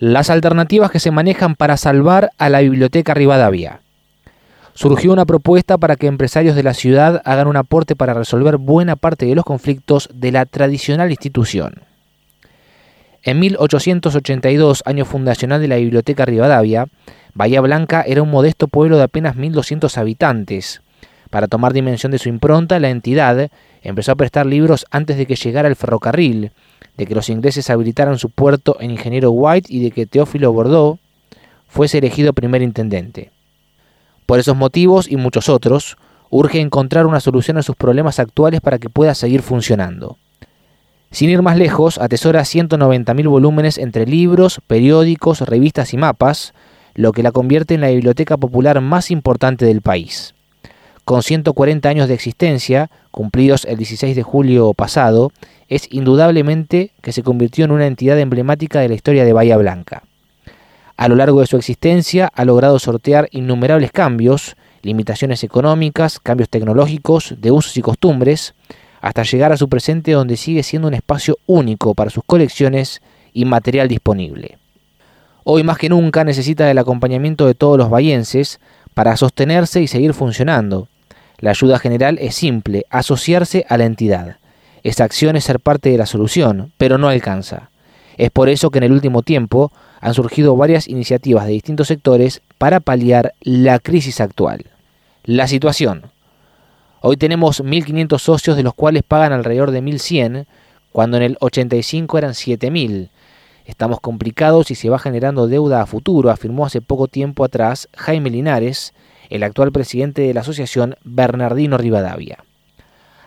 Las alternativas que se manejan para salvar a la Biblioteca Rivadavia. Surgió una propuesta para que empresarios de la ciudad hagan un aporte para resolver buena parte de los conflictos de la tradicional institución. En 1882, año fundacional de la Biblioteca Rivadavia, Bahía Blanca era un modesto pueblo de apenas 1.200 habitantes. Para tomar dimensión de su impronta, la entidad empezó a prestar libros antes de que llegara el ferrocarril, de que los ingleses habilitaran su puerto en Ingeniero White y de que Teófilo Bordeaux fuese elegido primer intendente. Por esos motivos y muchos otros, urge encontrar una solución a sus problemas actuales para que pueda seguir funcionando. Sin ir más lejos, atesora 190.000 volúmenes entre libros, periódicos, revistas y mapas, lo que la convierte en la biblioteca popular más importante del país. Con 140 años de existencia, cumplidos el 16 de julio pasado, es indudablemente que se convirtió en una entidad emblemática de la historia de Bahía Blanca. A lo largo de su existencia ha logrado sortear innumerables cambios, limitaciones económicas, cambios tecnológicos, de usos y costumbres, hasta llegar a su presente donde sigue siendo un espacio único para sus colecciones y material disponible. Hoy más que nunca necesita del acompañamiento de todos los bahienses para sostenerse y seguir funcionando. La ayuda general es simple, asociarse a la entidad. Esa acción es ser parte de la solución, pero no alcanza. Es por eso que en el último tiempo han surgido varias iniciativas de distintos sectores para paliar la crisis actual. La situación. Hoy tenemos 1.500 socios de los cuales pagan alrededor de 1.100, cuando en el 85 eran 7.000. Estamos complicados y se va generando deuda a futuro, afirmó hace poco tiempo atrás Jaime Linares, el actual presidente de la asociación Bernardino Rivadavia.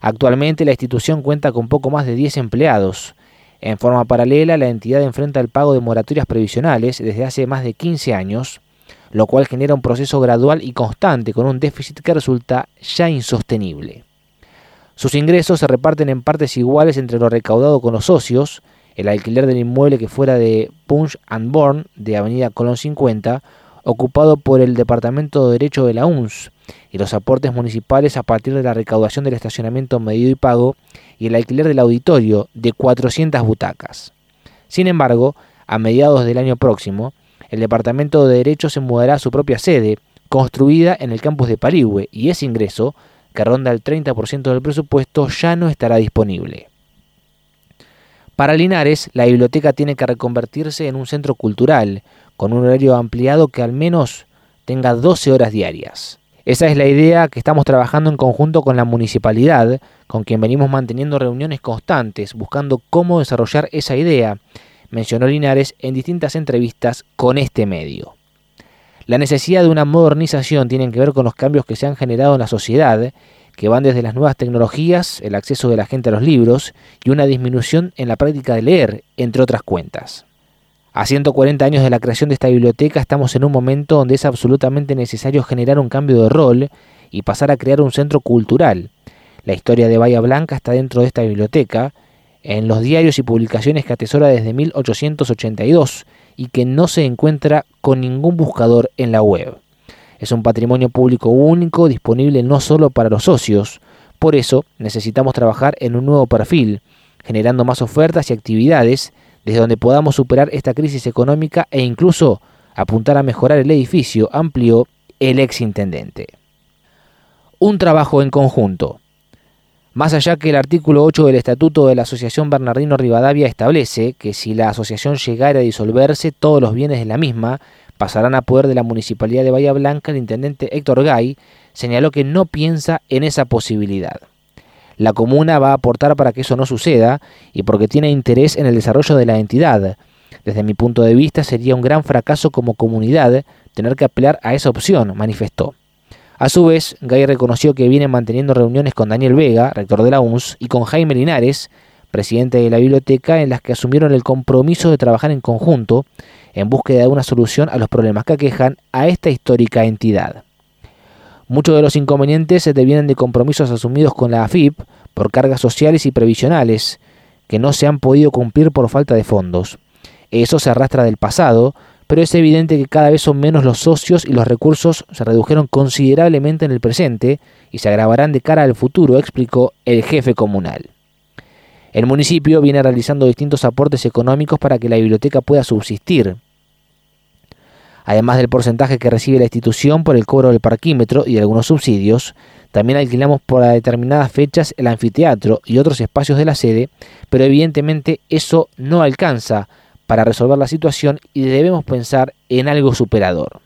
Actualmente la institución cuenta con poco más de 10 empleados. En forma paralela, la entidad enfrenta el pago de moratorias previsionales desde hace más de 15 años, lo cual genera un proceso gradual y constante con un déficit que resulta ya insostenible. Sus ingresos se reparten en partes iguales entre lo recaudado con los socios, el alquiler del inmueble que fuera de Punch and Born de Avenida Colón 50, ocupado por el Departamento de Derecho de la UNS, y los aportes municipales a partir de la recaudación del estacionamiento medido y pago y el alquiler del auditorio de 400 butacas. Sin embargo, a mediados del año próximo, el Departamento de Derecho se mudará a su propia sede, construida en el campus de Parigüe, y ese ingreso, que ronda el 30% del presupuesto, ya no estará disponible. Para Linares, la biblioteca tiene que reconvertirse en un centro cultural, con un horario ampliado que al menos tenga 12 horas diarias. Esa es la idea que estamos trabajando en conjunto con la municipalidad, con quien venimos manteniendo reuniones constantes, buscando cómo desarrollar esa idea mencionó Linares en distintas entrevistas con este medio. La necesidad de una modernización tiene que ver con los cambios que se han generado en la sociedad, que van desde las nuevas tecnologías, el acceso de la gente a los libros y una disminución en la práctica de leer, entre otras cuentas. A 140 años de la creación de esta biblioteca estamos en un momento donde es absolutamente necesario generar un cambio de rol y pasar a crear un centro cultural. La historia de Bahía Blanca está dentro de esta biblioteca en los diarios y publicaciones que atesora desde 1882 y que no se encuentra con ningún buscador en la web. Es un patrimonio público único, disponible no solo para los socios, por eso necesitamos trabajar en un nuevo perfil, generando más ofertas y actividades desde donde podamos superar esta crisis económica e incluso apuntar a mejorar el edificio, amplió el ex intendente. Un trabajo en conjunto. Más allá que el artículo 8 del Estatuto de la Asociación Bernardino Rivadavia establece que si la asociación llegara a disolverse, todos los bienes de la misma pasarán a poder de la Municipalidad de Bahía Blanca, el intendente Héctor Gay señaló que no piensa en esa posibilidad. La comuna va a aportar para que eso no suceda y porque tiene interés en el desarrollo de la entidad. Desde mi punto de vista sería un gran fracaso como comunidad tener que apelar a esa opción, manifestó. A su vez, Gay reconoció que viene manteniendo reuniones con Daniel Vega, rector de la UNS, y con Jaime Linares, presidente de la biblioteca, en las que asumieron el compromiso de trabajar en conjunto en búsqueda de una solución a los problemas que aquejan a esta histórica entidad. Muchos de los inconvenientes se devienen de compromisos asumidos con la AFIP por cargas sociales y previsionales que no se han podido cumplir por falta de fondos. Eso se arrastra del pasado, pero es evidente que cada vez son menos los socios y los recursos se redujeron considerablemente en el presente y se agravarán de cara al futuro, explicó el jefe comunal. El municipio viene realizando distintos aportes económicos para que la biblioteca pueda subsistir. Además del porcentaje que recibe la institución por el cobro del parquímetro y algunos subsidios, también alquilamos por determinadas fechas el anfiteatro y otros espacios de la sede, pero evidentemente eso no alcanza para resolver la situación y debemos pensar en algo superador.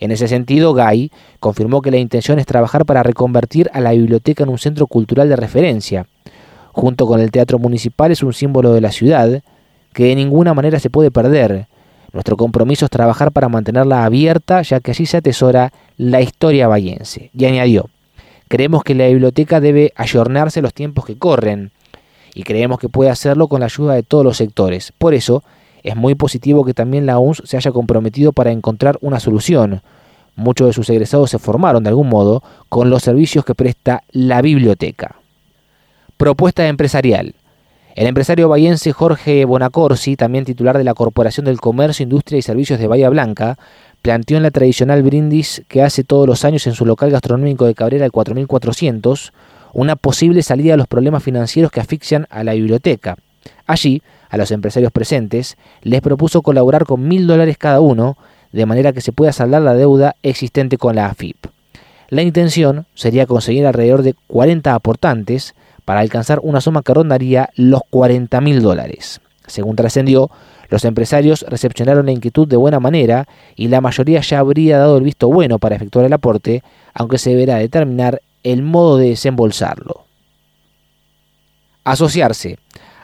En ese sentido, Gay confirmó que la intención es trabajar para reconvertir a la biblioteca en un centro cultural de referencia. Junto con el Teatro Municipal es un símbolo de la ciudad que de ninguna manera se puede perder, nuestro compromiso es trabajar para mantenerla abierta, ya que allí se atesora la historia bayense. Y añadió, creemos que la biblioteca debe ayornarse los tiempos que corren, y creemos que puede hacerlo con la ayuda de todos los sectores. Por eso, es muy positivo que también la UNS se haya comprometido para encontrar una solución. Muchos de sus egresados se formaron de algún modo con los servicios que presta la biblioteca. Propuesta empresarial. El empresario bahiense Jorge Bonacorsi, también titular de la Corporación del Comercio, Industria y Servicios de Bahía Blanca, planteó en la tradicional brindis que hace todos los años en su local gastronómico de Cabrera el 4400 una posible salida a los problemas financieros que asfixian a la biblioteca. Allí, a los empresarios presentes, les propuso colaborar con mil dólares cada uno, de manera que se pueda saldar la deuda existente con la AFIP. La intención sería conseguir alrededor de 40 aportantes, para alcanzar una suma que rondaría los 40 mil dólares. Según trascendió, los empresarios recepcionaron la inquietud de buena manera y la mayoría ya habría dado el visto bueno para efectuar el aporte, aunque se deberá determinar el modo de desembolsarlo. Asociarse.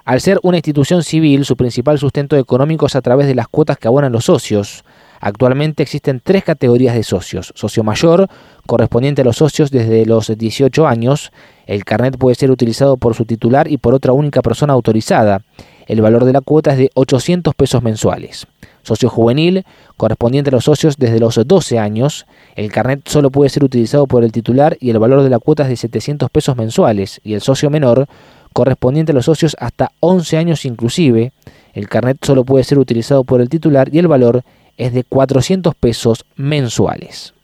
Al ser una institución civil, su principal sustento económico es a través de las cuotas que abonan los socios. Actualmente existen tres categorías de socios. Socio mayor, correspondiente a los socios desde los 18 años. El carnet puede ser utilizado por su titular y por otra única persona autorizada. El valor de la cuota es de 800 pesos mensuales. Socio juvenil, correspondiente a los socios desde los 12 años. El carnet solo puede ser utilizado por el titular y el valor de la cuota es de 700 pesos mensuales. Y el socio menor, correspondiente a los socios hasta 11 años inclusive. El carnet solo puede ser utilizado por el titular y el valor es de 400 pesos mensuales.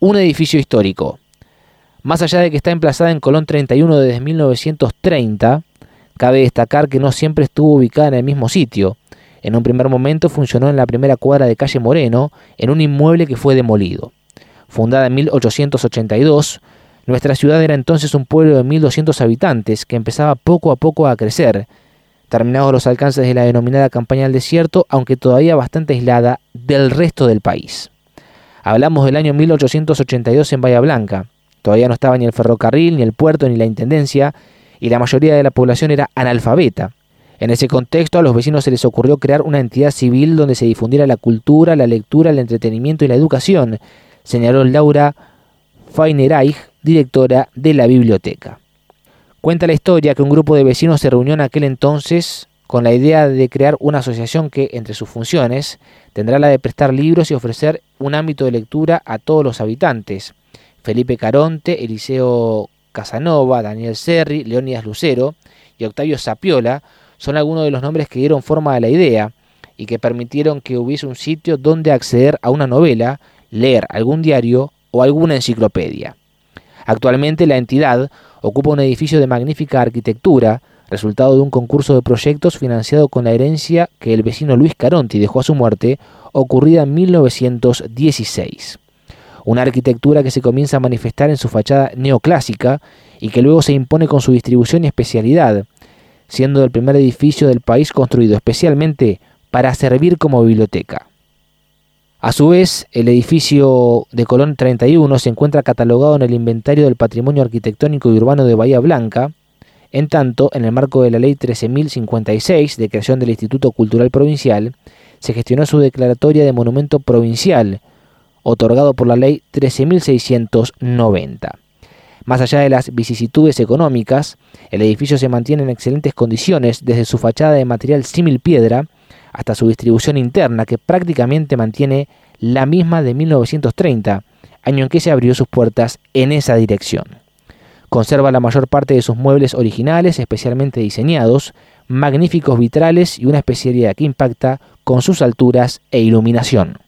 Un edificio histórico. Más allá de que está emplazada en Colón 31 desde 1930, cabe destacar que no siempre estuvo ubicada en el mismo sitio. En un primer momento funcionó en la primera cuadra de calle Moreno, en un inmueble que fue demolido. Fundada en 1882, nuestra ciudad era entonces un pueblo de 1.200 habitantes que empezaba poco a poco a crecer, terminados los alcances de la denominada campaña del desierto, aunque todavía bastante aislada del resto del país. Hablamos del año 1882 en Bahía Blanca. Todavía no estaba ni el ferrocarril, ni el puerto, ni la intendencia, y la mayoría de la población era analfabeta. En ese contexto a los vecinos se les ocurrió crear una entidad civil donde se difundiera la cultura, la lectura, el entretenimiento y la educación, señaló Laura Feinereich, directora de la biblioteca. Cuenta la historia que un grupo de vecinos se reunió en aquel entonces con la idea de crear una asociación que, entre sus funciones, tendrá la de prestar libros y ofrecer un ámbito de lectura a todos los habitantes. Felipe Caronte, Eliseo Casanova, Daniel Serri, Leónidas Lucero y Octavio Sapiola son algunos de los nombres que dieron forma a la idea y que permitieron que hubiese un sitio donde acceder a una novela, leer algún diario o alguna enciclopedia. Actualmente la entidad ocupa un edificio de magnífica arquitectura, resultado de un concurso de proyectos financiado con la herencia que el vecino Luis Caronti dejó a su muerte, ocurrida en 1916. Una arquitectura que se comienza a manifestar en su fachada neoclásica y que luego se impone con su distribución y especialidad, siendo el primer edificio del país construido especialmente para servir como biblioteca. A su vez, el edificio de Colón 31 se encuentra catalogado en el inventario del patrimonio arquitectónico y urbano de Bahía Blanca, en tanto, en el marco de la Ley 13.056 de creación del Instituto Cultural Provincial, se gestionó su declaratoria de monumento provincial, otorgado por la Ley 13.690. Más allá de las vicisitudes económicas, el edificio se mantiene en excelentes condiciones desde su fachada de material símil piedra, hasta su distribución interna, que prácticamente mantiene la misma de 1930, año en que se abrió sus puertas en esa dirección. Conserva la mayor parte de sus muebles originales, especialmente diseñados, magníficos vitrales y una especialidad que impacta con sus alturas e iluminación.